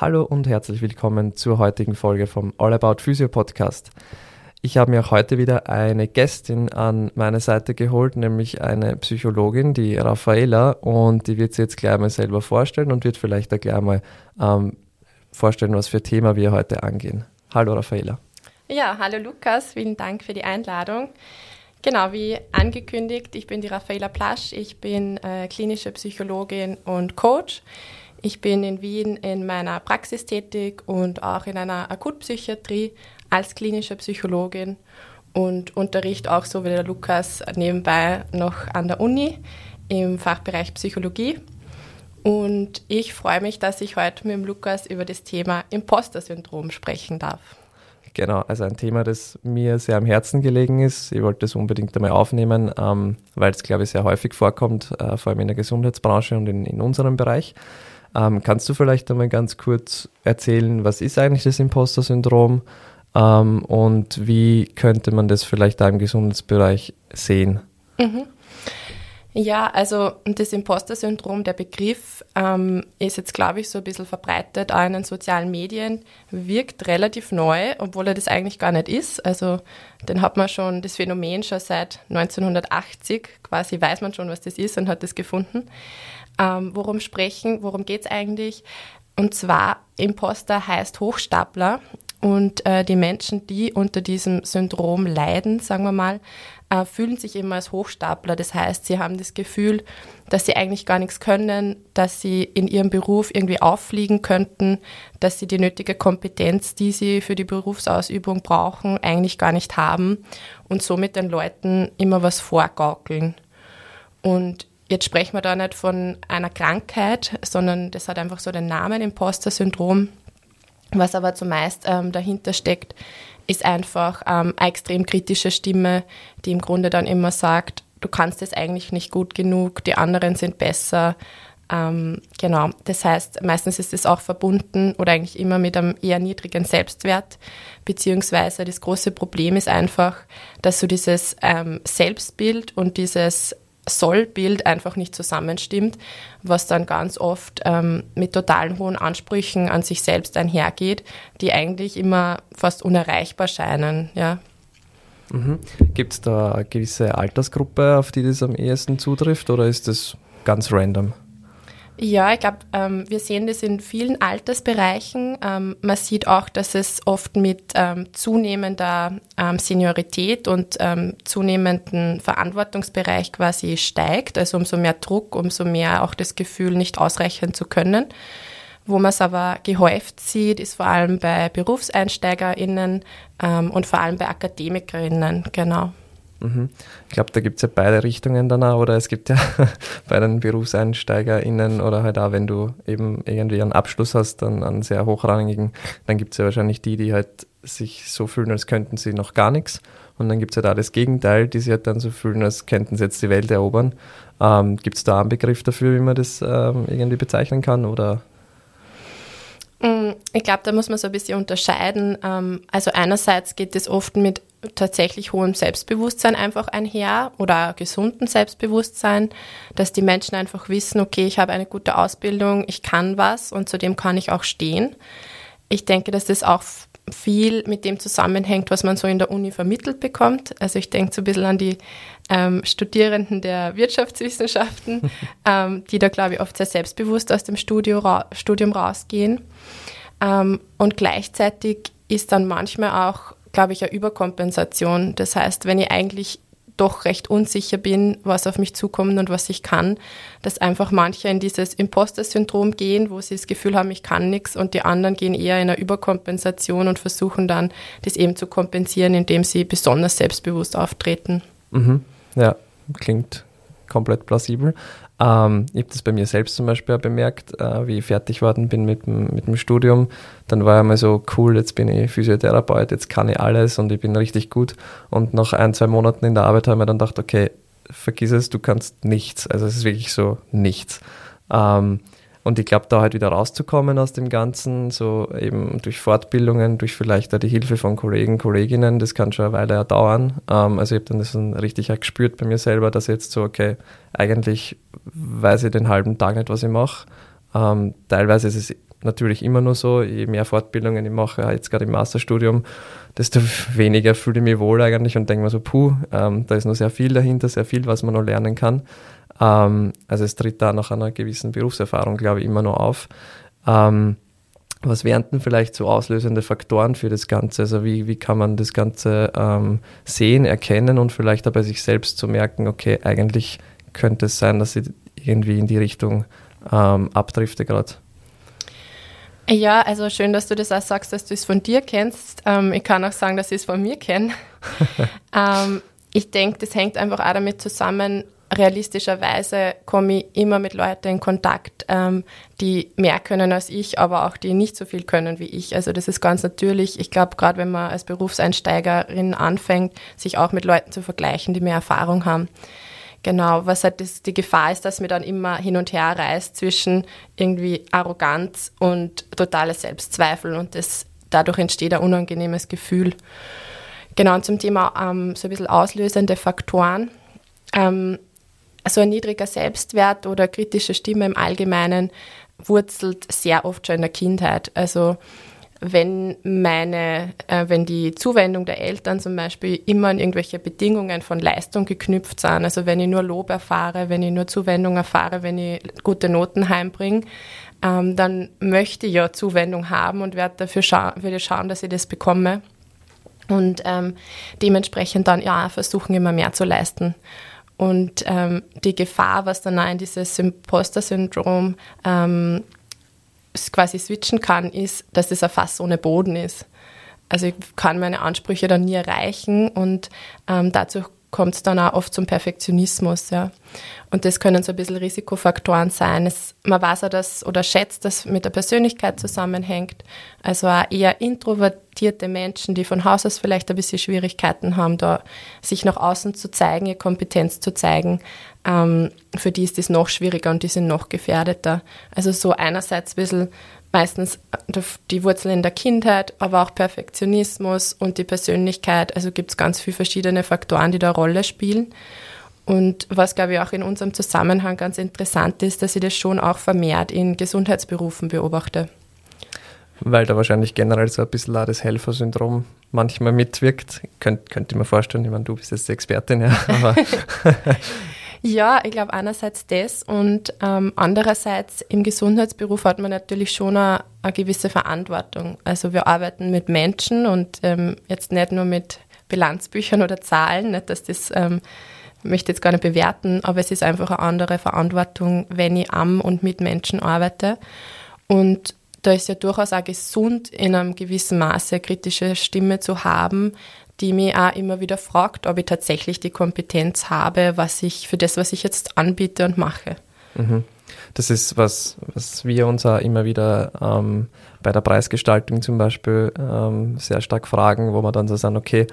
Hallo und herzlich willkommen zur heutigen Folge vom All About Physio Podcast. Ich habe mir auch heute wieder eine Gästin an meine Seite geholt, nämlich eine Psychologin, die Raffaela, und die wird sie jetzt gleich mal selber vorstellen und wird vielleicht auch gleich mal ähm, vorstellen, was für Thema wir heute angehen. Hallo Raffaela. Ja, hallo Lukas, vielen Dank für die Einladung. Genau, wie angekündigt, ich bin die Raffaela Plasch, ich bin äh, klinische Psychologin und Coach. Ich bin in Wien in meiner Praxis tätig und auch in einer Akutpsychiatrie als klinische Psychologin und unterrichte auch so wie der Lukas nebenbei noch an der Uni im Fachbereich Psychologie. Und ich freue mich, dass ich heute mit dem Lukas über das Thema Imposter-Syndrom sprechen darf. Genau, also ein Thema, das mir sehr am Herzen gelegen ist. Ich wollte es unbedingt einmal aufnehmen, ähm, weil es, glaube ich, sehr häufig vorkommt, äh, vor allem in der Gesundheitsbranche und in, in unserem Bereich. Ähm, kannst du vielleicht einmal ganz kurz erzählen, was ist eigentlich das Imposter-Syndrom ähm, und wie könnte man das vielleicht da im Gesundheitsbereich sehen? Mhm. Ja, also das Imposter-Syndrom, der Begriff ähm, ist jetzt, glaube ich, so ein bisschen verbreitet, auch in den sozialen Medien, wirkt relativ neu, obwohl er das eigentlich gar nicht ist. Also den hat man schon, das Phänomen schon seit 1980, quasi weiß man schon, was das ist und hat das gefunden ähm, worum sprechen, worum geht es eigentlich. Und zwar, Imposter heißt Hochstapler und äh, die Menschen, die unter diesem Syndrom leiden, sagen wir mal, äh, fühlen sich immer als Hochstapler. Das heißt, sie haben das Gefühl, dass sie eigentlich gar nichts können, dass sie in ihrem Beruf irgendwie auffliegen könnten, dass sie die nötige Kompetenz, die sie für die Berufsausübung brauchen, eigentlich gar nicht haben und somit den Leuten immer was vorgaukeln. Und Jetzt sprechen wir da nicht von einer Krankheit, sondern das hat einfach so den Namen Imposter-Syndrom. Was aber zumeist ähm, dahinter steckt, ist einfach ähm, eine extrem kritische Stimme, die im Grunde dann immer sagt, du kannst es eigentlich nicht gut genug, die anderen sind besser. Ähm, genau, das heißt, meistens ist es auch verbunden oder eigentlich immer mit einem eher niedrigen Selbstwert, beziehungsweise das große Problem ist einfach, dass so dieses ähm, Selbstbild und dieses Sollbild einfach nicht zusammenstimmt, was dann ganz oft ähm, mit totalen hohen Ansprüchen an sich selbst einhergeht, die eigentlich immer fast unerreichbar scheinen. Ja. Mhm. Gibt es da eine gewisse Altersgruppe, auf die das am ehesten zutrifft oder ist das ganz random? Ja, ich glaube, ähm, wir sehen das in vielen Altersbereichen. Ähm, man sieht auch, dass es oft mit ähm, zunehmender ähm, Seniorität und ähm, zunehmenden Verantwortungsbereich quasi steigt. Also umso mehr Druck, umso mehr auch das Gefühl, nicht ausreichen zu können. Wo man es aber gehäuft sieht, ist vor allem bei BerufseinsteigerInnen ähm, und vor allem bei AkademikerInnen, genau. Mhm. Ich glaube, da gibt es ja beide Richtungen dann auch, oder es gibt ja bei den BerufseinsteigerInnen oder halt auch, wenn du eben irgendwie einen Abschluss hast, dann einen sehr hochrangigen, dann gibt es ja wahrscheinlich die, die halt sich so fühlen, als könnten sie noch gar nichts. Und dann gibt es halt auch das Gegenteil, die sich halt dann so fühlen, als könnten sie jetzt die Welt erobern. Ähm, gibt es da einen Begriff dafür, wie man das ähm, irgendwie bezeichnen kann? Oder mm, ich glaube, da muss man so ein bisschen unterscheiden. Ähm, also einerseits geht es oft mit tatsächlich hohem Selbstbewusstsein einfach einher oder gesunden Selbstbewusstsein, dass die Menschen einfach wissen, okay, ich habe eine gute Ausbildung, ich kann was und zu dem kann ich auch stehen. Ich denke, dass das auch viel mit dem zusammenhängt, was man so in der Uni vermittelt bekommt. Also ich denke so ein bisschen an die ähm, Studierenden der Wirtschaftswissenschaften, ähm, die da, glaube ich, oft sehr selbstbewusst aus dem Studio ra Studium rausgehen. Ähm, und gleichzeitig ist dann manchmal auch glaube ich, eine Überkompensation. Das heißt, wenn ich eigentlich doch recht unsicher bin, was auf mich zukommt und was ich kann, dass einfach manche in dieses Imposter-Syndrom gehen, wo sie das Gefühl haben, ich kann nichts und die anderen gehen eher in eine Überkompensation und versuchen dann, das eben zu kompensieren, indem sie besonders selbstbewusst auftreten. Mhm. Ja, klingt komplett plausibel. Ähm, ich habe das bei mir selbst zum Beispiel auch bemerkt, äh, wie ich fertig geworden bin mit, mit dem Studium. Dann war ich mal so, cool, jetzt bin ich Physiotherapeut, jetzt kann ich alles und ich bin richtig gut. Und nach ein, zwei Monaten in der Arbeit habe ich mir dann gedacht, okay, vergiss es, du kannst nichts. Also es ist wirklich so nichts. Ähm, und ich glaube, da halt wieder rauszukommen aus dem Ganzen, so eben durch Fortbildungen, durch vielleicht auch die Hilfe von Kollegen, Kolleginnen, das kann schon eine Weile dauern. Ähm, also ich habe dann das dann richtig auch gespürt bei mir selber, dass ich jetzt so, okay, eigentlich weiß ich den halben Tag nicht, was ich mache. Ähm, teilweise ist es natürlich immer nur so. Je mehr Fortbildungen ich mache, jetzt gerade im Masterstudium, desto weniger fühle ich mich wohl eigentlich und denke mir so, puh, ähm, da ist noch sehr viel dahinter, sehr viel, was man noch lernen kann. Ähm, also es tritt da nach einer gewissen Berufserfahrung, glaube ich, immer noch auf. Ähm, was wären denn vielleicht so auslösende Faktoren für das Ganze? Also wie, wie kann man das Ganze ähm, sehen, erkennen und vielleicht auch bei sich selbst zu merken, okay, eigentlich könnte es sein, dass ich irgendwie in die Richtung ähm, abdrifte gerade? Ja, also schön, dass du das auch sagst, dass du es von dir kennst. Ähm, ich kann auch sagen, dass ich es von mir kenne. ähm, ich denke, das hängt einfach auch damit zusammen, realistischerweise komme ich immer mit Leuten in Kontakt, ähm, die mehr können als ich, aber auch die nicht so viel können wie ich. Also das ist ganz natürlich. Ich glaube, gerade wenn man als Berufseinsteigerin anfängt, sich auch mit Leuten zu vergleichen, die mehr Erfahrung haben. Genau, was halt das, die Gefahr ist, dass mir dann immer hin und her reißt zwischen irgendwie Arroganz und totales Selbstzweifel und das, dadurch entsteht ein unangenehmes Gefühl. Genau, und zum Thema ähm, so ein bisschen auslösende Faktoren. Ähm, so ein niedriger Selbstwert oder kritische Stimme im Allgemeinen wurzelt sehr oft schon in der Kindheit. Also wenn meine, äh, wenn die Zuwendung der Eltern zum Beispiel immer an irgendwelche Bedingungen von Leistung geknüpft sind, also wenn ich nur Lob erfahre, wenn ich nur Zuwendung erfahre, wenn ich gute Noten heimbringe, ähm, dann möchte ich ja Zuwendung haben und werde dafür scha würde schauen, dass ich das bekomme und ähm, dementsprechend dann ja versuchen immer mehr zu leisten. Und ähm, die Gefahr, was dann auch in dieses Imposter-Syndrom ähm, quasi switchen kann, ist, dass es ein Fass ohne Boden ist. Also ich kann meine Ansprüche dann nie erreichen und ähm, dazu kommt es dann auch oft zum Perfektionismus, ja. Und das können so ein bisschen Risikofaktoren sein. Es, man weiß auch, dass oder schätzt, dass mit der Persönlichkeit zusammenhängt. Also auch eher introvertierte Menschen, die von Haus aus vielleicht ein bisschen Schwierigkeiten haben, da sich nach außen zu zeigen, ihre Kompetenz zu zeigen. Ähm, für die ist das noch schwieriger und die sind noch gefährdeter. Also so einerseits ein bisschen meistens die Wurzel in der Kindheit, aber auch Perfektionismus und die Persönlichkeit. Also gibt es ganz viele verschiedene Faktoren, die da eine Rolle spielen. Und was, glaube ich, auch in unserem Zusammenhang ganz interessant ist, dass ich das schon auch vermehrt in Gesundheitsberufen beobachte. Weil da wahrscheinlich generell so ein bisschen auch das Helfersyndrom manchmal mitwirkt. Könnt, könnte ich mir vorstellen, ich meine, du bist jetzt die Expertin, ja, aber Ja, ich glaube einerseits das und ähm, andererseits im Gesundheitsberuf hat man natürlich schon eine, eine, gewisse Verantwortung. Also wir arbeiten mit Menschen und ähm, jetzt nicht nur mit Bilanzbüchern oder Zahlen, nicht, dass das ähm, möchte jetzt gar nicht bewerten, aber es ist einfach eine andere Verantwortung, wenn ich am und mit Menschen arbeite. Und da ist ja durchaus auch gesund, in einem gewissen Maße kritische Stimme zu haben, die mich auch immer wieder fragt, ob ich tatsächlich die Kompetenz habe, was ich für das, was ich jetzt anbiete und mache. Mhm. Das ist was, was wir uns auch immer wieder ähm, bei der Preisgestaltung zum Beispiel ähm, sehr stark fragen, wo wir dann so sagen, okay,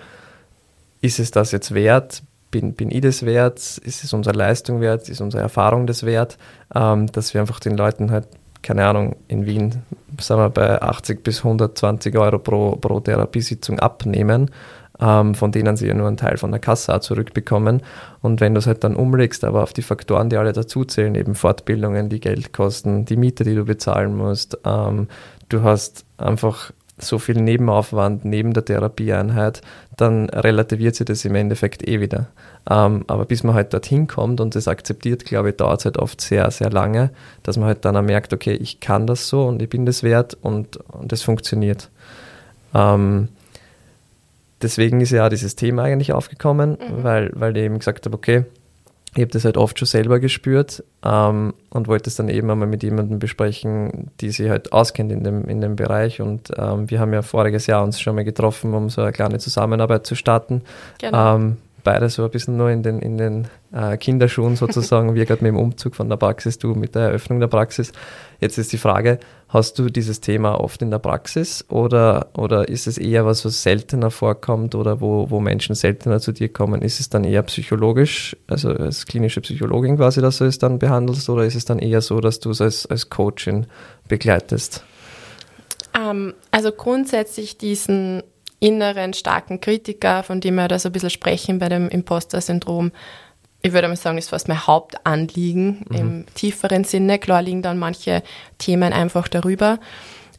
ist es das jetzt wert? Bin, bin ich das wert? Ist es unsere Leistung wert? Ist unsere Erfahrung das wert? Ähm, dass wir einfach den Leuten halt, keine Ahnung, in Wien, sagen wir bei 80 bis 120 Euro pro, pro Therapiesitzung abnehmen ähm, von denen sie ja nur einen Teil von der Kasse auch zurückbekommen. Und wenn du es halt dann umlegst, aber auf die Faktoren, die alle dazuzählen, eben Fortbildungen, die Geld kosten, die Miete, die du bezahlen musst, ähm, du hast einfach so viel Nebenaufwand neben der Therapieeinheit, dann relativiert sich das im Endeffekt eh wieder. Ähm, aber bis man halt dorthin kommt und das akzeptiert, glaube ich, dauert es halt oft sehr, sehr lange, dass man halt dann auch merkt, okay, ich kann das so und ich bin das wert und, und das funktioniert. Ähm, deswegen ist ja auch dieses Thema eigentlich aufgekommen, mhm. weil, weil ich eben gesagt habe, okay, ich habe das halt oft schon selber gespürt ähm, und wollte es dann eben einmal mit jemandem besprechen, die sich halt auskennt in dem, in dem Bereich. Und ähm, wir haben ja voriges Jahr uns schon mal getroffen, um so eine kleine Zusammenarbeit zu starten. Genau. Ähm, beide so ein bisschen nur in den, in den äh, Kinderschuhen sozusagen, wir gerade mit dem Umzug von der Praxis, du mit der Eröffnung der Praxis. Jetzt ist die Frage, hast du dieses Thema oft in der Praxis oder, oder ist es eher was, was seltener vorkommt oder wo, wo Menschen seltener zu dir kommen? Ist es dann eher psychologisch, also als klinische Psychologin quasi, dass du es dann behandelst oder ist es dann eher so, dass du es als, als Coachin begleitest? Ähm, also grundsätzlich diesen inneren starken Kritiker, von dem wir da so ein bisschen sprechen bei dem Imposter-Syndrom, ich würde mal sagen, ist fast mein Hauptanliegen mhm. im tieferen Sinne. Klar liegen dann manche Themen einfach darüber.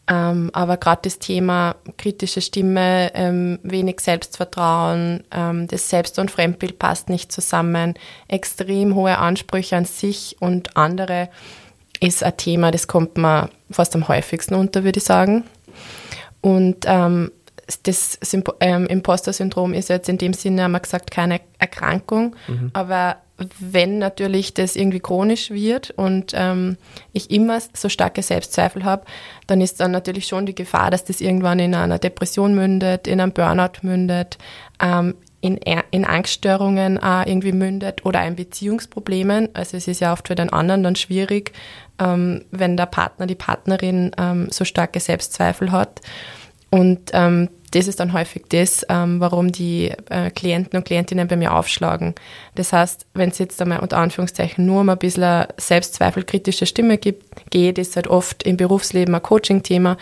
Ähm, aber gerade das Thema kritische Stimme, ähm, wenig Selbstvertrauen, ähm, das Selbst- und Fremdbild passt nicht zusammen, extrem hohe Ansprüche an sich und andere ist ein Thema, das kommt mir fast am häufigsten unter, würde ich sagen. Und ähm, das ähm, Imposter-Syndrom ist jetzt in dem Sinne, haben wir gesagt, keine Erkrankung, mhm. aber wenn natürlich das irgendwie chronisch wird und ähm, ich immer so starke Selbstzweifel habe, dann ist dann natürlich schon die Gefahr, dass das irgendwann in einer Depression mündet, in einem Burnout mündet, ähm, in, in Angststörungen äh, irgendwie mündet oder in Beziehungsproblemen. Also es ist ja oft für den anderen dann schwierig, ähm, wenn der Partner, die Partnerin ähm, so starke Selbstzweifel hat. Und ähm, das ist dann häufig das, ähm, warum die äh, Klienten und Klientinnen bei mir aufschlagen. Das heißt, wenn es jetzt einmal unter Anführungszeichen nur um ein bisschen selbstzweifelkritische Stimme gibt, geht, ist halt oft im Berufsleben ein Coaching-Thema.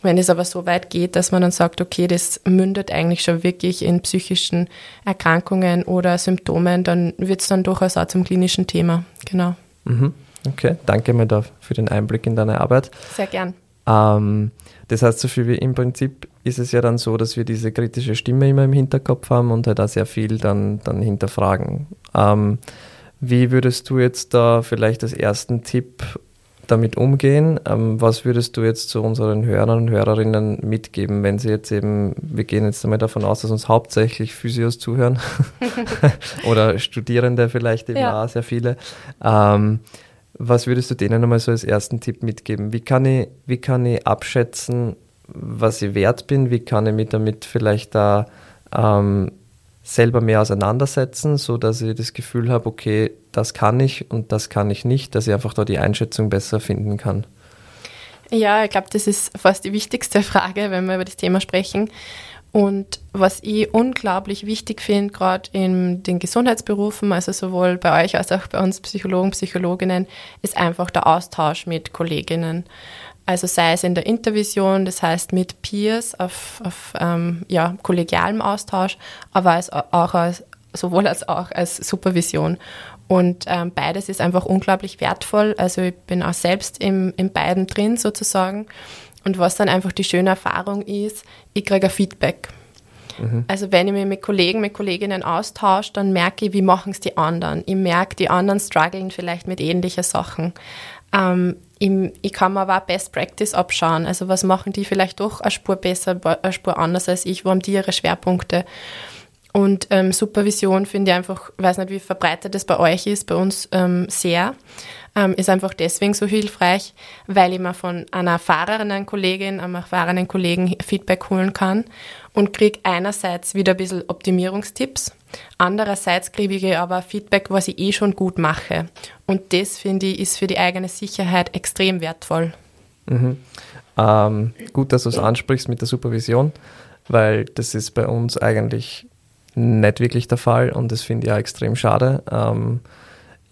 Wenn es aber so weit geht, dass man dann sagt, okay, das mündet eigentlich schon wirklich in psychischen Erkrankungen oder Symptomen, dann wird es dann durchaus auch zum klinischen Thema. Genau. Mhm. Okay, danke mir da für den Einblick in deine Arbeit. Sehr gern. Ähm, das heißt, so viel wie im Prinzip ist es ja dann so, dass wir diese kritische Stimme immer im Hinterkopf haben und halt auch sehr viel dann, dann hinterfragen. Ähm, wie würdest du jetzt da vielleicht als ersten Tipp damit umgehen? Ähm, was würdest du jetzt zu unseren Hörern und Hörerinnen mitgeben, wenn sie jetzt eben, wir gehen jetzt einmal davon aus, dass uns hauptsächlich Physios zuhören oder Studierende vielleicht eben ja. auch sehr viele. Ähm, was würdest du denen einmal so als ersten Tipp mitgeben? Wie kann ich, wie kann ich abschätzen, was ich wert bin? Wie kann ich mich damit vielleicht da ähm, selber mehr auseinandersetzen, so dass ich das Gefühl habe, okay, das kann ich und das kann ich nicht, dass ich einfach da die Einschätzung besser finden kann? Ja, ich glaube, das ist fast die wichtigste Frage, wenn wir über das Thema sprechen. Und was ich unglaublich wichtig finde, gerade in den Gesundheitsberufen, also sowohl bei euch als auch bei uns Psychologen, Psychologinnen, ist einfach der Austausch mit Kolleginnen. Also sei es in der Intervision, das heißt mit Peers auf, auf ähm, ja, kollegialem Austausch, aber als, auch als, sowohl als auch als Supervision. Und ähm, beides ist einfach unglaublich wertvoll. Also ich bin auch selbst im, in beiden drin sozusagen. Und was dann einfach die schöne Erfahrung ist, ich kriege Feedback. Mhm. Also wenn ich mich mit Kollegen, mit Kolleginnen austausche, dann merke ich, wie machen es die anderen. Ich merke, die anderen strugglen vielleicht mit ähnlichen Sachen. Ähm, ich, ich, kann mir aber auch Best Practice abschauen. Also was machen die vielleicht doch eine Spur besser, eine Spur anders als ich, wo haben die ihre Schwerpunkte. Und ähm, Supervision finde ich einfach, weiß nicht, wie verbreitet das bei euch ist, bei uns ähm, sehr ähm, ist einfach deswegen so hilfreich, weil ich mir von einer erfahrenen Kollegin, einem erfahrenen Kollegen Feedback holen kann und kriege einerseits wieder ein bisschen Optimierungstipps, andererseits kriege ich aber Feedback, was ich eh schon gut mache. Und das, finde ich, ist für die eigene Sicherheit extrem wertvoll. Mhm. Ähm, gut, dass du es ansprichst mit der Supervision, weil das ist bei uns eigentlich nicht wirklich der Fall und das finde ich auch extrem schade. Ähm,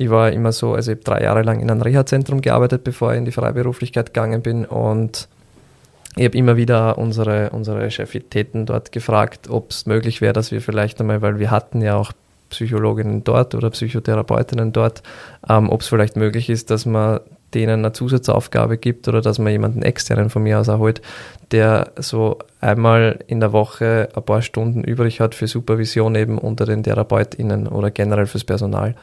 ich war immer so, also ich habe drei Jahre lang in einem Reha-Zentrum gearbeitet, bevor ich in die Freiberuflichkeit gegangen bin und ich habe immer wieder unsere, unsere Chefitäten dort gefragt, ob es möglich wäre, dass wir vielleicht einmal, weil wir hatten ja auch Psychologinnen dort oder Psychotherapeutinnen dort, ähm, ob es vielleicht möglich ist, dass man denen eine Zusatzaufgabe gibt oder dass man jemanden externen von mir aus erholt, der so einmal in der Woche ein paar Stunden übrig hat für Supervision eben unter den TherapeutInnen oder generell fürs Personal.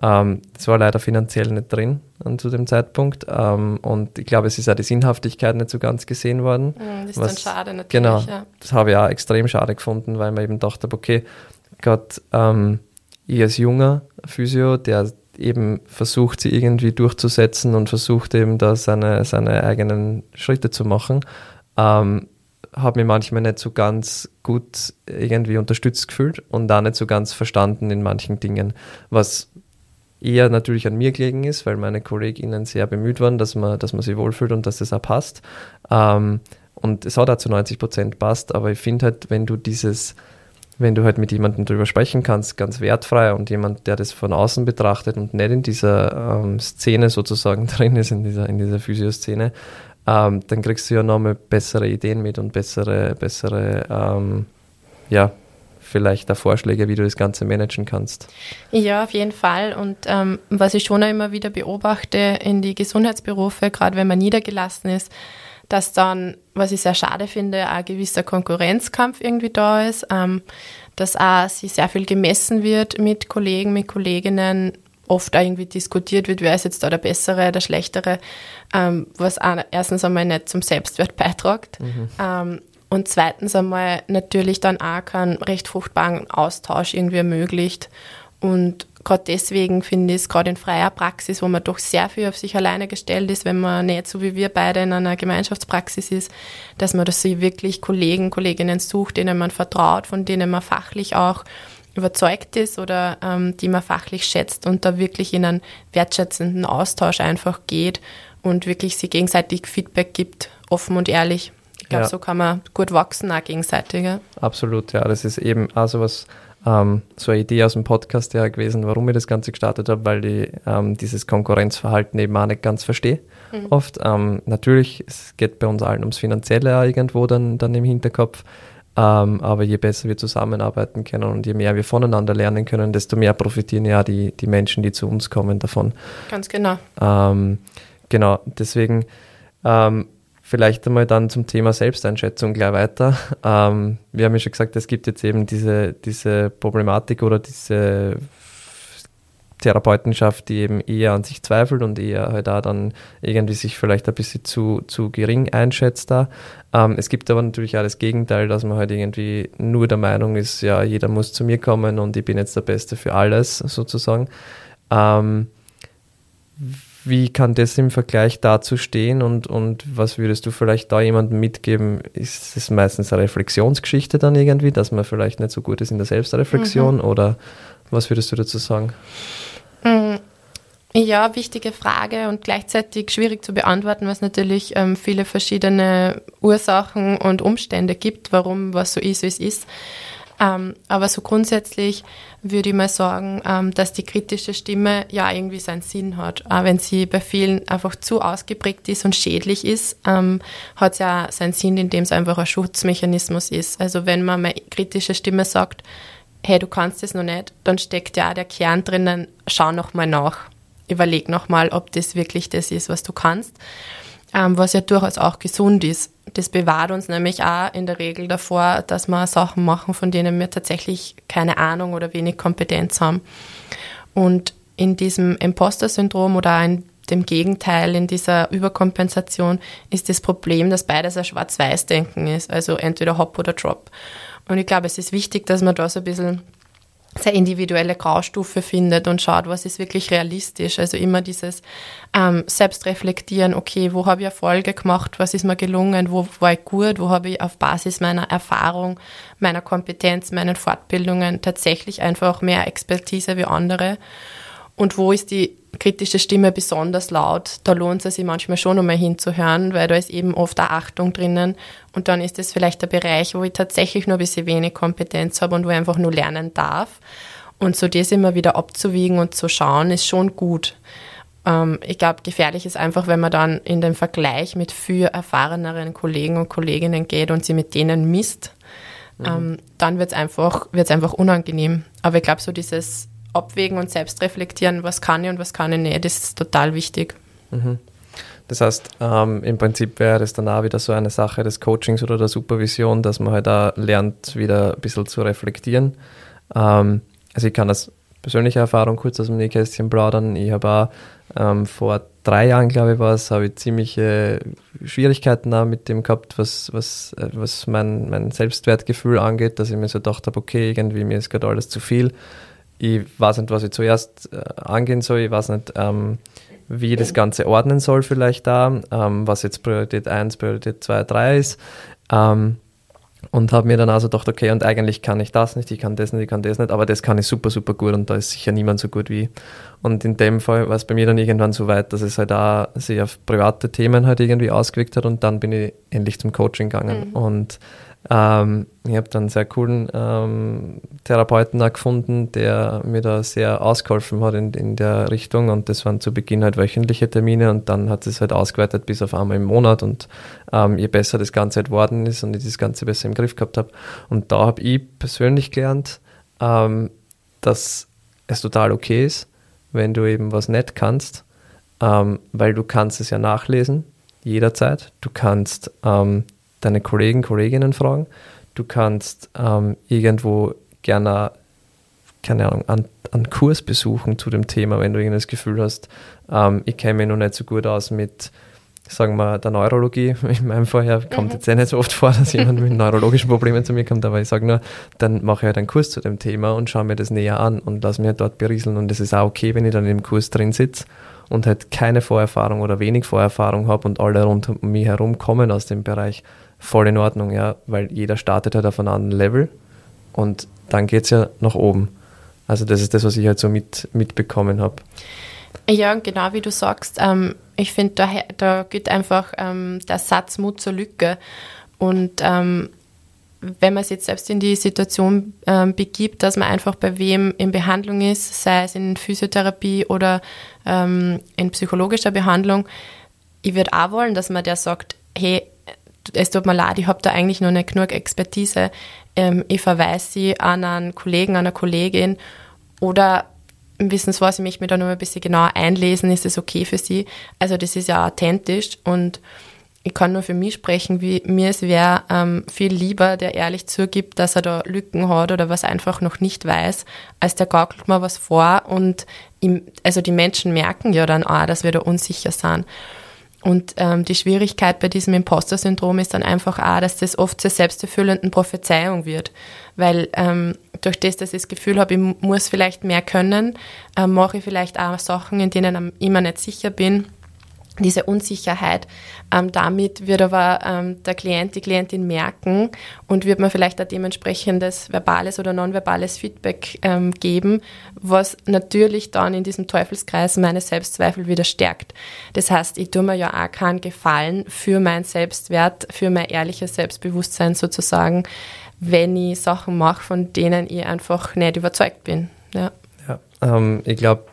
Ähm, das war leider finanziell nicht drin an, zu dem Zeitpunkt. Ähm, und ich glaube, es ist auch die Sinnhaftigkeit nicht so ganz gesehen worden. Mm, das ist was, dann schade natürlich. Genau, ja. das habe ich auch extrem schade gefunden, weil man eben dachte, okay, Gott, ähm, ich als junger Physio, der eben versucht, sie irgendwie durchzusetzen und versucht eben da seine, seine eigenen Schritte zu machen, ähm, habe mich manchmal nicht so ganz gut irgendwie unterstützt gefühlt und da nicht so ganz verstanden in manchen Dingen, was eher natürlich an mir gelegen ist, weil meine KollegInnen sehr bemüht waren, dass man, dass man sich wohlfühlt und dass das auch passt. Ähm, und es hat auch zu 90 Prozent passt, aber ich finde halt, wenn du dieses, wenn du halt mit jemandem darüber sprechen kannst, ganz wertfrei und jemand, der das von außen betrachtet und nicht in dieser ähm, Szene sozusagen drin ist, in dieser, in dieser Physioszene, ähm, dann kriegst du ja nochmal bessere Ideen mit und bessere, bessere, ähm, ja, vielleicht da Vorschläge, wie du das Ganze managen kannst. Ja, auf jeden Fall. Und ähm, was ich schon immer wieder beobachte in die Gesundheitsberufe, gerade wenn man niedergelassen ist, dass dann, was ich sehr schade finde, ein gewisser Konkurrenzkampf irgendwie da ist, ähm, dass auch sie sehr viel gemessen wird mit Kollegen, mit Kolleginnen, oft auch irgendwie diskutiert wird, wer ist jetzt da der Bessere, der Schlechtere, ähm, was auch erstens einmal nicht zum Selbstwert beiträgt. Mhm. Ähm, und zweitens einmal natürlich dann auch keinen recht fruchtbaren Austausch irgendwie ermöglicht. Und gerade deswegen finde ich es gerade in freier Praxis, wo man doch sehr viel auf sich alleine gestellt ist, wenn man nicht so wie wir beide in einer Gemeinschaftspraxis ist, dass man sich wirklich Kollegen, Kolleginnen sucht, denen man vertraut, von denen man fachlich auch überzeugt ist oder ähm, die man fachlich schätzt und da wirklich in einen wertschätzenden Austausch einfach geht und wirklich sie gegenseitig Feedback gibt, offen und ehrlich. Ich glaube, ja. so kann man gut wachsen, auch gegenseitig. Ja. Absolut, ja. Das ist eben auch so was, ähm, so eine Idee aus dem Podcast ja gewesen, warum ich das Ganze gestartet habe, weil ich ähm, dieses Konkurrenzverhalten eben auch nicht ganz verstehe. Mhm. Oft. Ähm, natürlich, es geht bei uns allen ums Finanzielle irgendwo dann, dann im Hinterkopf. Ähm, aber je besser wir zusammenarbeiten können und je mehr wir voneinander lernen können, desto mehr profitieren ja die, die Menschen, die zu uns kommen, davon. Ganz genau. Ähm, genau, deswegen ähm, vielleicht einmal dann zum Thema Selbsteinschätzung gleich weiter. Ähm, wir haben ja schon gesagt, es gibt jetzt eben diese, diese Problematik oder diese Therapeutenschaft, die eben eher an sich zweifelt und eher halt da dann irgendwie sich vielleicht ein bisschen zu, zu gering einschätzt da. Ähm, es gibt aber natürlich auch das Gegenteil, dass man halt irgendwie nur der Meinung ist, ja, jeder muss zu mir kommen und ich bin jetzt der Beste für alles sozusagen. Ähm, wie kann das im Vergleich dazu stehen und, und was würdest du vielleicht da jemandem mitgeben? Ist es meistens eine Reflexionsgeschichte dann irgendwie, dass man vielleicht nicht so gut ist in der Selbstreflexion mhm. oder was würdest du dazu sagen? Mhm. Ja, wichtige Frage und gleichzeitig schwierig zu beantworten, weil es natürlich ähm, viele verschiedene Ursachen und Umstände gibt, warum was so ist, wie es ist. Ähm, aber so grundsätzlich würde ich mal sagen, ähm, dass die kritische Stimme ja irgendwie seinen Sinn hat. Auch wenn sie bei vielen einfach zu ausgeprägt ist und schädlich ist, ähm, hat es ja seinen Sinn, indem es einfach ein Schutzmechanismus ist. Also wenn man mal kritische Stimme sagt, hey, du kannst es noch nicht, dann steckt ja auch der Kern drinnen, schau nochmal nach. Überleg nochmal, ob das wirklich das ist, was du kannst. Ähm, was ja durchaus auch gesund ist. Das bewahrt uns nämlich auch in der Regel davor, dass wir Sachen machen, von denen wir tatsächlich keine Ahnung oder wenig Kompetenz haben. Und in diesem Imposter-Syndrom oder in dem Gegenteil, in dieser Überkompensation, ist das Problem, dass beides ein Schwarz-Weiß-Denken ist, also entweder Hop oder Drop. Und ich glaube, es ist wichtig, dass man da so ein bisschen sehr individuelle Graustufe findet und schaut, was ist wirklich realistisch. Also immer dieses ähm, Selbstreflektieren, okay, wo habe ich Erfolge gemacht, was ist mir gelungen, wo war ich gut, wo habe ich auf Basis meiner Erfahrung, meiner Kompetenz, meinen Fortbildungen tatsächlich einfach mehr Expertise wie andere? Und wo ist die kritische Stimme besonders laut, da lohnt es sich manchmal schon, um mal hinzuhören, weil da ist eben oft auch Achtung drinnen. Und dann ist es vielleicht der Bereich, wo ich tatsächlich nur ein bisschen wenig Kompetenz habe und wo ich einfach nur lernen darf. Und so das immer wieder abzuwiegen und zu schauen, ist schon gut. Ähm, ich glaube, gefährlich ist einfach, wenn man dann in den Vergleich mit viel erfahreneren Kollegen und Kolleginnen geht und sie mit denen misst. Mhm. Ähm, dann wird es einfach, wird's einfach unangenehm. Aber ich glaube, so dieses abwägen und selbst reflektieren, was kann ich und was kann ich nicht, das ist total wichtig. Mhm. Das heißt, ähm, im Prinzip wäre das dann auch wieder so eine Sache des Coachings oder der Supervision, dass man halt da lernt, wieder ein bisschen zu reflektieren. Ähm, also ich kann das persönliche Erfahrung kurz aus dem Nähkästchen plaudern. Ich habe auch ähm, vor drei Jahren, glaube ich, war es, habe ich ziemliche Schwierigkeiten auch mit dem gehabt, was, was, äh, was mein, mein Selbstwertgefühl angeht, dass ich mir so gedacht habe, okay, irgendwie mir ist gerade alles zu viel ich weiß nicht, was ich zuerst äh, angehen soll, ich weiß nicht, ähm, wie ich das Ganze ordnen soll vielleicht da, ähm, was jetzt Priorität 1, Priorität 2, 3 ist. Ähm, und habe mir dann also gedacht, okay, und eigentlich kann ich das nicht, ich kann das nicht, ich kann das nicht, aber das kann ich super, super gut und da ist sicher niemand so gut wie ich. Und in dem Fall war es bei mir dann irgendwann so weit, dass es halt auch sich auf private Themen halt irgendwie ausgewirkt hat und dann bin ich endlich zum Coaching gegangen. Mhm. Und ähm, ich habe dann einen sehr coolen ähm, Therapeuten auch gefunden, der mir da sehr ausgeholfen hat in, in der Richtung. Und das waren zu Beginn halt wöchentliche Termine und dann hat es halt ausgeweitet bis auf einmal im Monat. Und ähm, je besser das Ganze halt worden ist und ich das Ganze besser im Griff gehabt habe und da habe ich persönlich gelernt, ähm, dass es total okay ist, wenn du eben was nicht kannst, ähm, weil du kannst es ja nachlesen, jederzeit. Du kannst ähm, deine Kollegen, Kolleginnen fragen. Du kannst ähm, irgendwo gerne, keine Ahnung, einen, einen Kurs besuchen zu dem Thema, wenn du irgendwie das Gefühl hast, ähm, ich kenne mich noch nicht so gut aus mit, sagen wir, der Neurologie. In meinem Fall ja, kommt mhm. jetzt eh nicht so oft vor, dass jemand mit neurologischen Problemen zu mir kommt, aber ich sage nur, dann mache ich halt einen Kurs zu dem Thema und schaue mir das näher an und lasse mir dort berieseln. Und es ist auch okay, wenn ich dann im Kurs drin sitze und halt keine Vorerfahrung oder wenig Vorerfahrung habe und alle rund um mich herum kommen aus dem Bereich, voll in Ordnung, ja, weil jeder startet halt auf einem anderen Level und dann geht es ja nach oben. Also das ist das, was ich halt so mit, mitbekommen habe. Ja, genau wie du sagst, ähm, ich finde, da, da geht einfach ähm, der Satz Mut zur Lücke. Und ähm, wenn man sich jetzt selbst in die Situation ähm, begibt, dass man einfach bei wem in Behandlung ist, sei es in Physiotherapie oder ähm, in psychologischer Behandlung, ich würde auch wollen, dass man der sagt, hey, es tut mir leid, ich habe da eigentlich noch nicht genug Expertise. Ähm, ich verweise sie an einen Kollegen, an eine Kollegin oder wissen Sie was, ich möchte mich da noch ein bisschen genauer einlesen, ist das okay für Sie? Also das ist ja authentisch und ich kann nur für mich sprechen, wie mir es wäre ähm, viel lieber, der ehrlich zugibt, dass er da Lücken hat oder was einfach noch nicht weiß, als der gaukelt mal was vor und ihm, also die Menschen merken ja dann auch, dass wir da unsicher sind. Und ähm, die Schwierigkeit bei diesem Imposter-Syndrom ist dann einfach auch, dass das oft zur selbsterfüllenden Prophezeiung wird. Weil ähm, durch das, dass ich das Gefühl habe, ich muss vielleicht mehr können, äh, mache ich vielleicht auch Sachen, in denen ich mir nicht sicher bin diese Unsicherheit. Ähm, damit wird aber ähm, der Klient, die Klientin merken und wird man vielleicht auch dementsprechendes verbales oder nonverbales Feedback ähm, geben, was natürlich dann in diesem Teufelskreis meine Selbstzweifel wieder stärkt. Das heißt, ich tue mir ja auch keinen Gefallen für meinen Selbstwert, für mein ehrliches Selbstbewusstsein sozusagen, wenn ich Sachen mache, von denen ich einfach nicht überzeugt bin. Ja, ja ähm, ich glaube,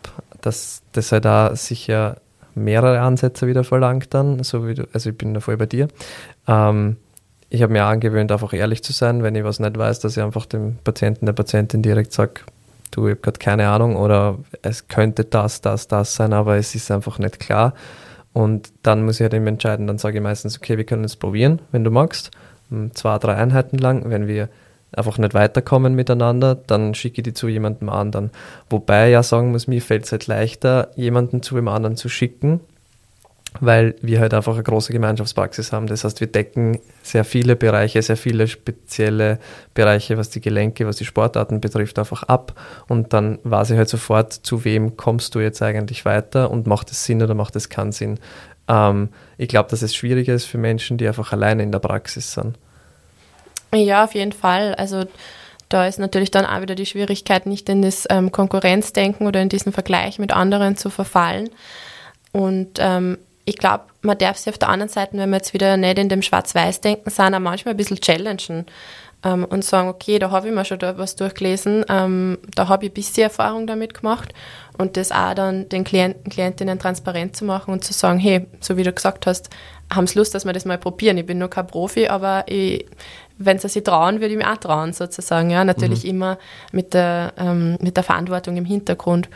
dass das halt da sicher mehrere Ansätze wieder verlangt dann, so wie du, also ich bin da voll bei dir. Ähm, ich habe mir angewöhnt, einfach ehrlich zu sein, wenn ich was nicht weiß, dass ich einfach dem Patienten, der Patientin direkt sage, du, ich habe gerade keine Ahnung oder es könnte das, das, das sein, aber es ist einfach nicht klar. Und dann muss ich halt eben entscheiden, dann sage ich meistens, okay, wir können es probieren, wenn du magst, zwei, drei Einheiten lang, wenn wir einfach nicht weiterkommen miteinander, dann schicke ich die zu jemandem anderen. Wobei ich ja sagen muss, mir fällt es halt leichter, jemanden zu dem anderen zu schicken, weil wir halt einfach eine große Gemeinschaftspraxis haben. Das heißt, wir decken sehr viele Bereiche, sehr viele spezielle Bereiche, was die Gelenke, was die Sportarten betrifft, einfach ab. Und dann weiß ich halt sofort, zu wem kommst du jetzt eigentlich weiter und macht es Sinn oder macht es keinen Sinn. Ähm, ich glaube, dass es schwieriger ist für Menschen, die einfach alleine in der Praxis sind. Ja, auf jeden Fall. Also da ist natürlich dann auch wieder die Schwierigkeit, nicht in das ähm, Konkurrenzdenken oder in diesen Vergleich mit anderen zu verfallen. Und ähm, ich glaube, man darf sich auf der anderen Seite, wenn wir jetzt wieder nicht in dem Schwarz-Weiß-Denken sind, auch manchmal ein bisschen challengen ähm, und sagen, okay, da habe ich mir schon da was durchgelesen, ähm, da habe ich ein bisschen Erfahrung damit gemacht und das auch dann den Klienten, Klientinnen transparent zu machen und zu sagen, hey, so wie du gesagt hast, haben sie Lust, dass wir das mal probieren. Ich bin nur kein Profi, aber wenn sie sich trauen, würde ich mir auch trauen, sozusagen. Ja, natürlich mhm. immer mit der, ähm, mit der Verantwortung im Hintergrund.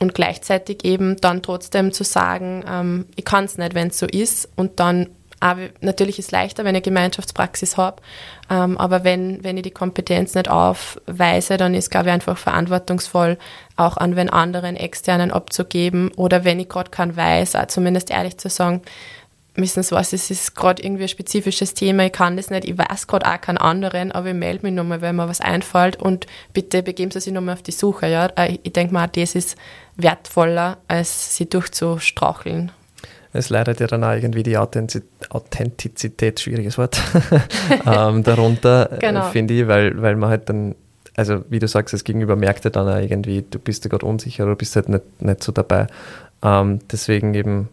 Und gleichzeitig eben dann trotzdem zu sagen, ähm, ich kann es nicht, wenn es so ist. Und dann, aber natürlich ist es leichter, wenn ich Gemeinschaftspraxis habe. Ähm, aber wenn, wenn ich die Kompetenz nicht aufweise, dann ist, glaube ich, einfach verantwortungsvoll, auch an den anderen Externen abzugeben. Oder wenn ich gerade keinen weiß, zumindest ehrlich zu sagen, Sie was, es ist gerade irgendwie ein spezifisches Thema, ich kann das nicht, ich weiß gerade auch keinen anderen, aber ich melde mich nochmal, wenn mir was einfällt und bitte begeben Sie sich nochmal auf die Suche. Ja? Äh, ich denke mal, das ist wertvoller, als sie durchzustraucheln. Es leidet ja dann auch irgendwie die Authentizität, schwieriges Wort, ähm, darunter, äh, genau. finde ich, weil, weil man halt dann, also wie du sagst, das Gegenüber merkt ja dann auch irgendwie, du bist ja gerade unsicher oder bist halt nicht, nicht so dabei. Ähm, deswegen eben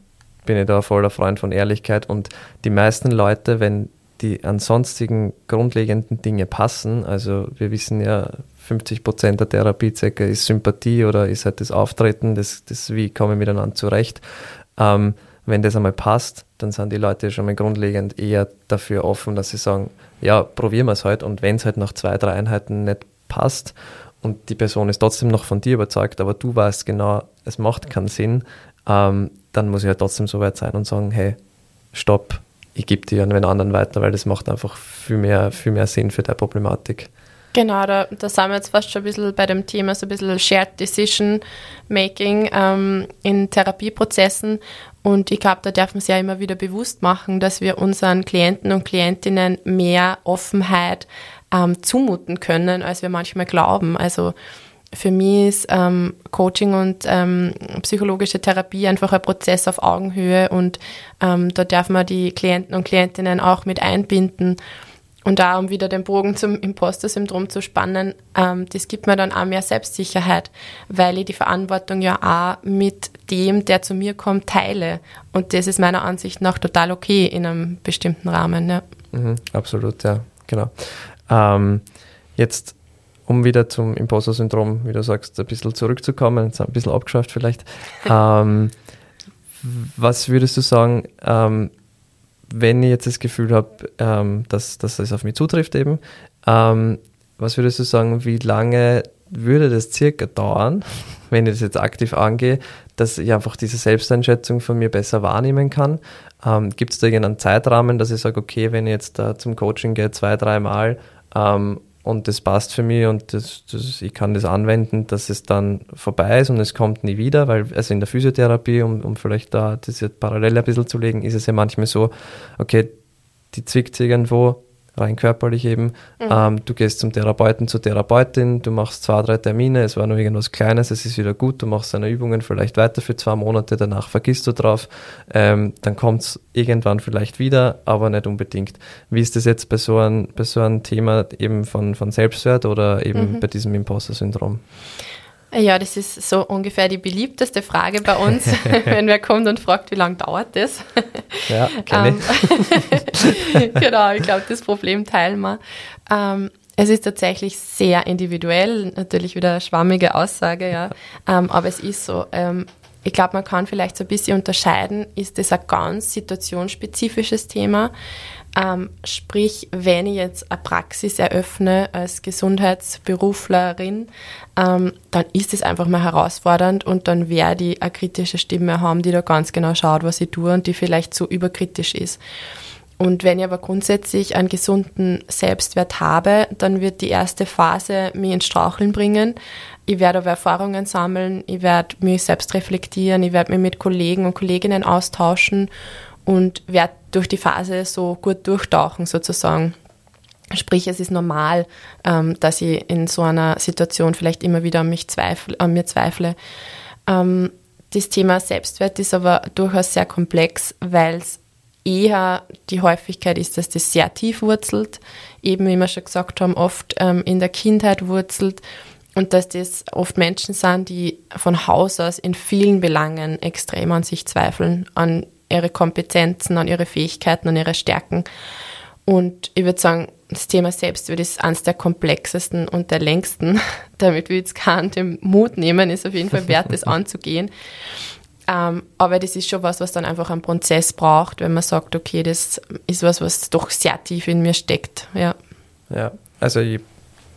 bin ich da voller Freund von Ehrlichkeit und die meisten Leute, wenn die ansonstigen grundlegenden Dinge passen, also wir wissen ja, 50 Prozent der Therapiezwecke ist Sympathie oder ist halt das Auftreten, das, das wie komme ich miteinander zurecht. Ähm, wenn das einmal passt, dann sind die Leute schon mal grundlegend eher dafür offen, dass sie sagen, ja, probieren wir es halt und wenn es halt nach zwei, drei Einheiten nicht passt und die Person ist trotzdem noch von dir überzeugt, aber du weißt genau, es macht keinen Sinn, ähm, dann muss ich halt trotzdem so weit sein und sagen, hey, stopp, ich gebe dir an den anderen weiter, weil das macht einfach viel mehr, viel mehr Sinn für deine Problematik. Genau, da, da sind wir jetzt fast schon ein bisschen bei dem Thema, so ein bisschen Shared Decision Making ähm, in Therapieprozessen. Und ich glaube, da darf man sich ja immer wieder bewusst machen, dass wir unseren Klienten und Klientinnen mehr Offenheit ähm, zumuten können, als wir manchmal glauben. Also für mich ist ähm, Coaching und ähm, psychologische Therapie einfach ein Prozess auf Augenhöhe und ähm, da darf man die Klienten und Klientinnen auch mit einbinden. Und da, um wieder den Bogen zum Imposter-Syndrom zu spannen, ähm, das gibt mir dann auch mehr Selbstsicherheit, weil ich die Verantwortung ja auch mit dem, der zu mir kommt, teile. Und das ist meiner Ansicht nach total okay in einem bestimmten Rahmen. Ja. Mhm, absolut, ja, genau. Ähm, jetzt, um wieder zum Imposter-Syndrom, wie du sagst, ein bisschen zurückzukommen, jetzt ein bisschen abgeschafft vielleicht. ähm, was würdest du sagen, ähm, wenn ich jetzt das Gefühl habe, ähm, dass, dass das auf mich zutrifft eben, ähm, was würdest du sagen, wie lange würde das circa dauern, wenn ich das jetzt aktiv angehe, dass ich einfach diese Selbsteinschätzung von mir besser wahrnehmen kann? Ähm, Gibt es da irgendeinen Zeitrahmen, dass ich sage, okay, wenn ich jetzt da zum Coaching gehe, zwei, dreimal ähm, und das passt für mich und das, das, ich kann das anwenden, dass es dann vorbei ist und es kommt nie wieder, weil also in der Physiotherapie, um, um vielleicht da das jetzt parallel ein bisschen zu legen, ist es ja manchmal so, okay, die zwickt irgendwo, rein körperlich eben. Mhm. Ähm, du gehst zum Therapeuten, zur Therapeutin, du machst zwei, drei Termine, es war nur irgendwas Kleines, es ist wieder gut, du machst deine Übungen vielleicht weiter für zwei Monate, danach vergisst du drauf, ähm, dann kommt es irgendwann vielleicht wieder, aber nicht unbedingt. Wie ist das jetzt bei so einem, bei so einem Thema eben von, von Selbstwert oder eben mhm. bei diesem Imposter-Syndrom? Ja, das ist so ungefähr die beliebteste Frage bei uns, wenn wer kommt und fragt, wie lange dauert das? Ja, kenne ich. genau, ich glaube, das Problem teilen wir. Ähm, es ist tatsächlich sehr individuell, natürlich wieder eine schwammige Aussage, ja, ähm, aber es ist so. Ähm, ich glaube, man kann vielleicht so ein bisschen unterscheiden, ist das ein ganz situationsspezifisches Thema? Ähm, sprich, wenn ich jetzt eine Praxis eröffne als Gesundheitsberuflerin, ähm, dann ist es einfach mal herausfordernd und dann werde ich eine kritische Stimme haben, die da ganz genau schaut, was ich tue und die vielleicht zu überkritisch ist. Und wenn ich aber grundsätzlich einen gesunden Selbstwert habe, dann wird die erste Phase mich ins Straucheln bringen. Ich werde aber Erfahrungen sammeln, ich werde mich selbst reflektieren, ich werde mich mit Kollegen und Kolleginnen austauschen und werde durch die Phase so gut durchtauchen sozusagen. Sprich, es ist normal, ähm, dass ich in so einer Situation vielleicht immer wieder an, mich zweifle, an mir zweifle. Ähm, das Thema Selbstwert ist aber durchaus sehr komplex, weil es eher die Häufigkeit ist, dass das sehr tief wurzelt, eben wie wir schon gesagt haben, oft ähm, in der Kindheit wurzelt und dass das oft Menschen sind, die von Haus aus in vielen Belangen extrem an sich zweifeln, an ihre Kompetenzen, an ihre Fähigkeiten, an ihre Stärken. Und ich würde sagen, das Thema Selbstwert ist eines der komplexesten und der längsten. Damit wir jetzt keinen den Mut nehmen, ist auf jeden Fall wert, das anzugehen. Ähm, aber das ist schon was, was dann einfach einen Prozess braucht, wenn man sagt, okay, das ist was, was doch sehr tief in mir steckt. Ja, ja also ich,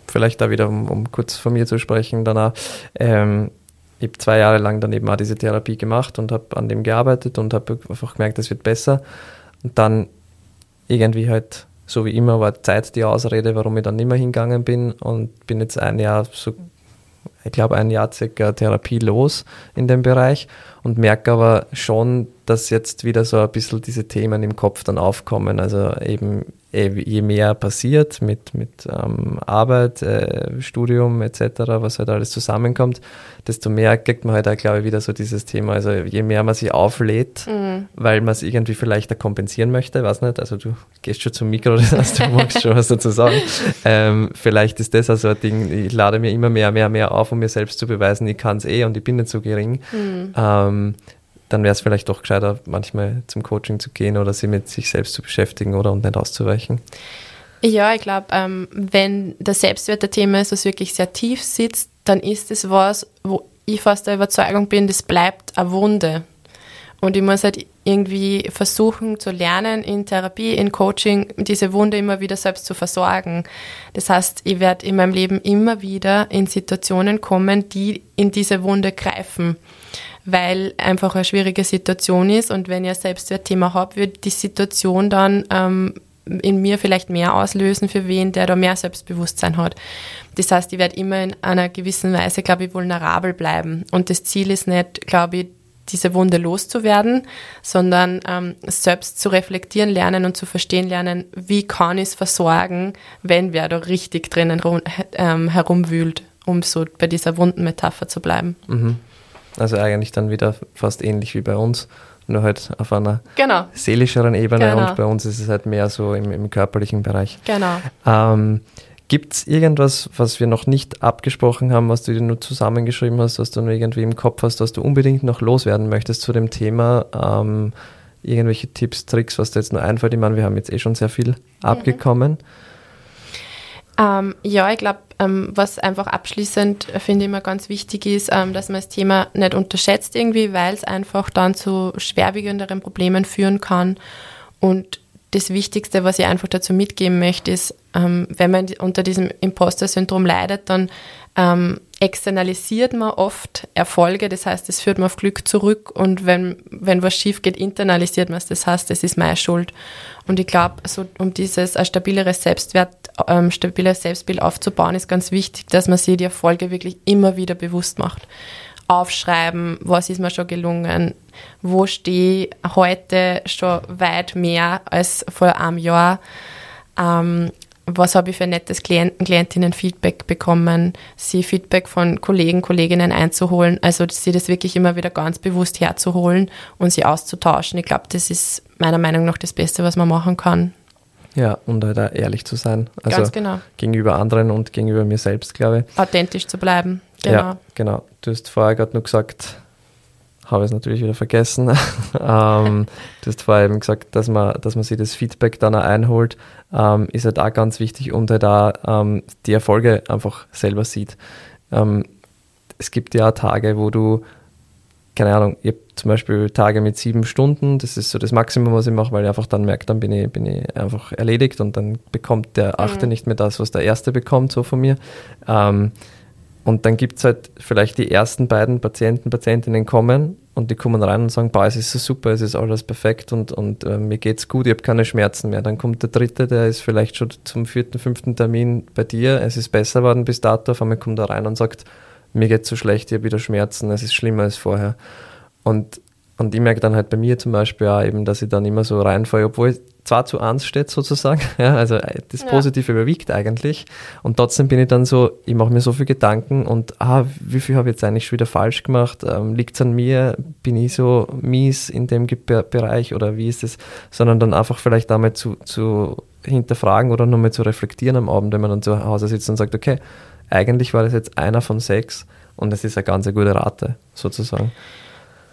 vielleicht da wieder, um, um kurz von mir zu sprechen, danach. Ähm, ich habe zwei Jahre lang dann eben auch diese Therapie gemacht und habe an dem gearbeitet und habe einfach gemerkt, es wird besser. Und dann irgendwie halt, so wie immer, war Zeit die Ausrede, warum ich dann nicht mehr hingegangen bin und bin jetzt ein Jahr, so, ich glaube ein Jahr circa Therapie los in dem Bereich und merke aber schon, dass jetzt wieder so ein bisschen diese Themen im Kopf dann aufkommen. Also eben je mehr passiert mit, mit ähm, Arbeit, äh, Studium etc., was halt alles zusammenkommt, desto mehr kriegt man halt auch, glaube ich, wieder so dieses Thema. Also je mehr man sich auflädt, mhm. weil man es irgendwie vielleicht da kompensieren möchte, weiß nicht, also du gehst schon zum Mikro, das heißt, du magst schon was dazu sagen. Ähm, vielleicht ist das also ein Ding, ich lade mir immer mehr, mehr, mehr auf, um mir selbst zu beweisen, ich kann es eh und ich bin nicht so gering. Mhm. Ähm, dann wäre es vielleicht doch gescheiter, manchmal zum Coaching zu gehen oder sich mit sich selbst zu beschäftigen oder und nicht auszuweichen. Ja, ich glaube, ähm, wenn das Selbstwert der Thema ist, was wirklich sehr tief sitzt, dann ist es was, wo ich fast der Überzeugung bin, das bleibt eine Wunde. Und ich muss halt irgendwie versuchen zu lernen, in Therapie, in Coaching, diese Wunde immer wieder selbst zu versorgen. Das heißt, ich werde in meinem Leben immer wieder in Situationen kommen, die in diese Wunde greifen, weil einfach eine schwierige Situation ist. Und wenn ich ein Selbstwertthema habe, wird die Situation dann ähm, in mir vielleicht mehr auslösen für wen, der da mehr Selbstbewusstsein hat. Das heißt, ich werde immer in einer gewissen Weise, glaube ich, vulnerabel bleiben. Und das Ziel ist nicht, glaube ich, diese Wunde loszuwerden, sondern ähm, selbst zu reflektieren lernen und zu verstehen lernen, wie kann ich es versorgen, wenn wer da richtig drinnen rum, ähm, herumwühlt, um so bei dieser Wundenmetapher zu bleiben. Mhm. Also eigentlich dann wieder fast ähnlich wie bei uns, nur halt auf einer genau. seelischeren Ebene genau. und bei uns ist es halt mehr so im, im körperlichen Bereich. Genau. Ähm, Gibt es irgendwas, was wir noch nicht abgesprochen haben, was du dir nur zusammengeschrieben hast, was du nur irgendwie im Kopf hast, was du unbedingt noch loswerden möchtest zu dem Thema? Ähm, irgendwelche Tipps, Tricks, was dir jetzt nur einfällt? Ich meine, wir haben jetzt eh schon sehr viel abgekommen. Ähm, ja, ich glaube, was einfach abschließend äh, finde ich immer ganz wichtig ist, ähm, dass man das Thema nicht unterschätzt irgendwie, weil es einfach dann zu schwerwiegenderen Problemen führen kann. Und das Wichtigste, was ich einfach dazu mitgeben möchte, ist, ähm, wenn man unter diesem Imposter-Syndrom leidet, dann ähm, externalisiert man oft Erfolge, das heißt, es führt man auf Glück zurück und wenn, wenn was schief geht, internalisiert man es, das heißt, es ist meine Schuld. Und ich glaube, so, um dieses ein stabileres Selbstwert, ähm, stabiles Selbstbild aufzubauen, ist ganz wichtig, dass man sich die Erfolge wirklich immer wieder bewusst macht aufschreiben, was ist mir schon gelungen, wo stehe ich heute schon weit mehr als vor einem Jahr, ähm, was habe ich für nettes Klienten, Klientinnen-Feedback bekommen, sie Feedback von Kollegen, Kolleginnen einzuholen, also sie das wirklich immer wieder ganz bewusst herzuholen und sie auszutauschen. Ich glaube, das ist meiner Meinung nach das Beste, was man machen kann. Ja, und halt auch ehrlich zu sein. Also Ganz genau. Gegenüber anderen und gegenüber mir selbst, glaube ich. Authentisch zu bleiben. Genau. Ja, genau. Du hast vorher gerade nur gesagt, habe es natürlich wieder vergessen. ähm, du hast vorher eben gesagt, dass man, dass man sich das Feedback dann auch einholt, ähm, ist halt auch ganz wichtig und halt auch ähm, die Erfolge einfach selber sieht. Ähm, es gibt ja Tage, wo du keine Ahnung, ich habe zum Beispiel Tage mit sieben Stunden, das ist so das Maximum, was ich mache, weil ich einfach dann merke, dann bin ich, bin ich einfach erledigt und dann bekommt der Achte mhm. nicht mehr das, was der Erste bekommt, so von mir. Ähm, und dann gibt es halt vielleicht die ersten beiden Patienten, Patientinnen kommen und die kommen rein und sagen, boah, es ist so super, es ist alles perfekt und, und äh, mir geht's gut, ich habe keine Schmerzen mehr. Dann kommt der dritte, der ist vielleicht schon zum vierten, fünften Termin bei dir, es ist besser geworden bis dato, auf einmal kommt er rein und sagt, mir geht so schlecht, ich habe wieder Schmerzen, es ist schlimmer als vorher. Und, und ich merke dann halt bei mir zum Beispiel auch eben, dass ich dann immer so reinfalle, obwohl es zwar zu eins steht sozusagen, ja, also äh, das Positive ja. überwiegt eigentlich und trotzdem bin ich dann so, ich mache mir so viel Gedanken und ah, wie viel habe ich jetzt eigentlich schon wieder falsch gemacht, ähm, liegt es an mir, bin ich so mies in dem Ge Bereich oder wie ist es, sondern dann einfach vielleicht damit zu, zu hinterfragen oder nochmal zu reflektieren am Abend, wenn man dann zu Hause sitzt und sagt, okay, eigentlich war das jetzt einer von sechs und das ist eine ganz gute Rate sozusagen.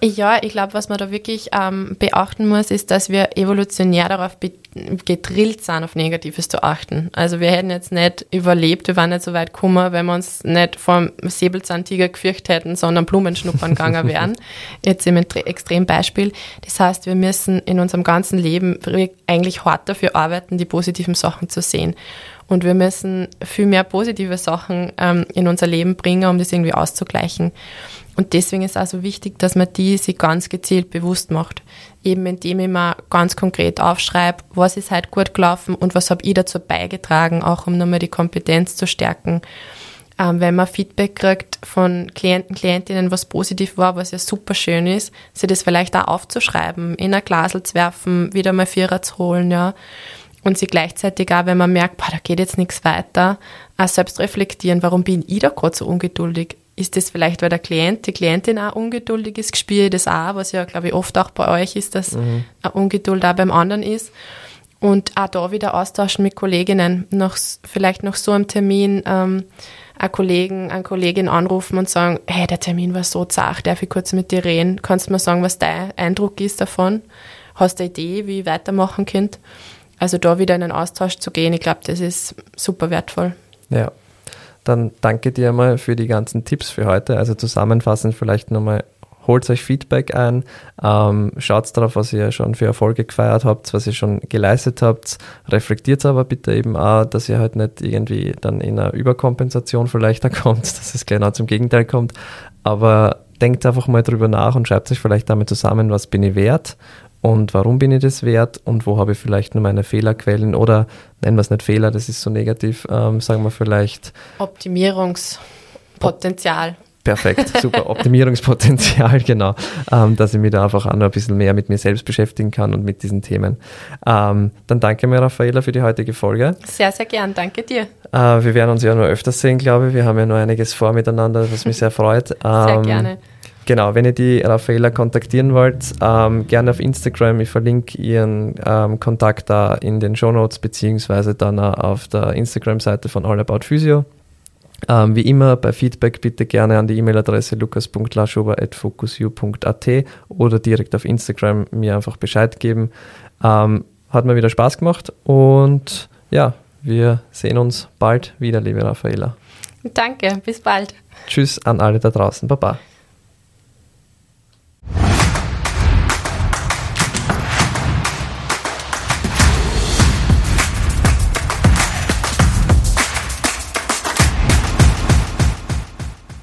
Ja, ich glaube, was man da wirklich ähm, beachten muss, ist, dass wir evolutionär darauf gedrillt sind, auf Negatives zu achten. Also wir hätten jetzt nicht überlebt, wir waren nicht so weit gekommen, wenn wir uns nicht vom Säbelzahntiger gefürchtet hätten, sondern Blumenschnuppern gegangen wären. Jetzt im Extrembeispiel. Das heißt, wir müssen in unserem ganzen Leben eigentlich hart dafür arbeiten, die positiven Sachen zu sehen. Und wir müssen viel mehr positive Sachen ähm, in unser Leben bringen, um das irgendwie auszugleichen. Und deswegen ist es also wichtig, dass man die sich ganz gezielt bewusst macht. Eben indem ich mir ganz konkret aufschreibe, was ist halt gut gelaufen und was habe ich dazu beigetragen, auch um nochmal die Kompetenz zu stärken. Ähm, wenn man Feedback kriegt von Klienten, Klientinnen, was positiv war, was ja super schön ist, sich das vielleicht auch aufzuschreiben, in ein Glasel zu werfen, wieder mal Vierer zu holen, ja und sie gleichzeitig auch, wenn man merkt, boah, da geht jetzt nichts weiter, auch selbst reflektieren, warum bin ich da gerade so ungeduldig? Ist das vielleicht, weil der Klient, die Klientin auch ungeduldig ist? Spüre ich das auch, was ja, glaube ich, oft auch bei euch ist, dass mhm. eine Ungeduld auch beim anderen ist. Und auch da wieder austauschen mit Kolleginnen, noch, vielleicht noch so einem Termin, ähm, einen Kollegen, eine Kollegin anrufen und sagen, hey, der Termin war so zart, darf ich kurz mit dir reden? Kannst du mir sagen, was dein Eindruck ist davon? Hast du eine Idee, wie ich weitermachen könnt? Also da wieder in den Austausch zu gehen, ich glaube, das ist super wertvoll. Ja, dann danke dir mal für die ganzen Tipps für heute. Also zusammenfassend vielleicht nochmal holt euch Feedback ein, ähm, schaut darauf, was ihr schon für Erfolge gefeiert habt, was ihr schon geleistet habt, reflektiert aber bitte eben auch, dass ihr halt nicht irgendwie dann in einer Überkompensation vielleicht da kommt, dass es genau zum Gegenteil kommt, aber denkt einfach mal drüber nach und schreibt euch vielleicht damit zusammen, was bin ich wert und warum bin ich das wert und wo habe ich vielleicht nur meine Fehlerquellen oder nennen wir es nicht Fehler, das ist so negativ, ähm, sagen wir vielleicht Optimierungspotenzial. Perfekt, super. Optimierungspotenzial, genau. Ähm, dass ich mich da einfach auch noch ein bisschen mehr mit mir selbst beschäftigen kann und mit diesen Themen. Ähm, dann danke mir, Raffaela, für die heutige Folge. Sehr, sehr gern. Danke dir. Äh, wir werden uns ja noch öfters sehen, glaube ich. Wir haben ja noch einiges vor miteinander, was mich sehr freut. Ähm, sehr gerne. Genau, wenn ihr die Raffaela kontaktieren wollt, ähm, gerne auf Instagram. Ich verlinke ihren ähm, Kontakt da in den Show Notes beziehungsweise dann auf der Instagram-Seite von All About Physio. Ähm, wie immer bei Feedback bitte gerne an die E-Mail-Adresse lukas.laschober.focusu.at oder direkt auf Instagram mir einfach Bescheid geben. Ähm, hat mir wieder Spaß gemacht und ja, wir sehen uns bald wieder, liebe Raffaela. Danke, bis bald. Tschüss an alle da draußen. Baba.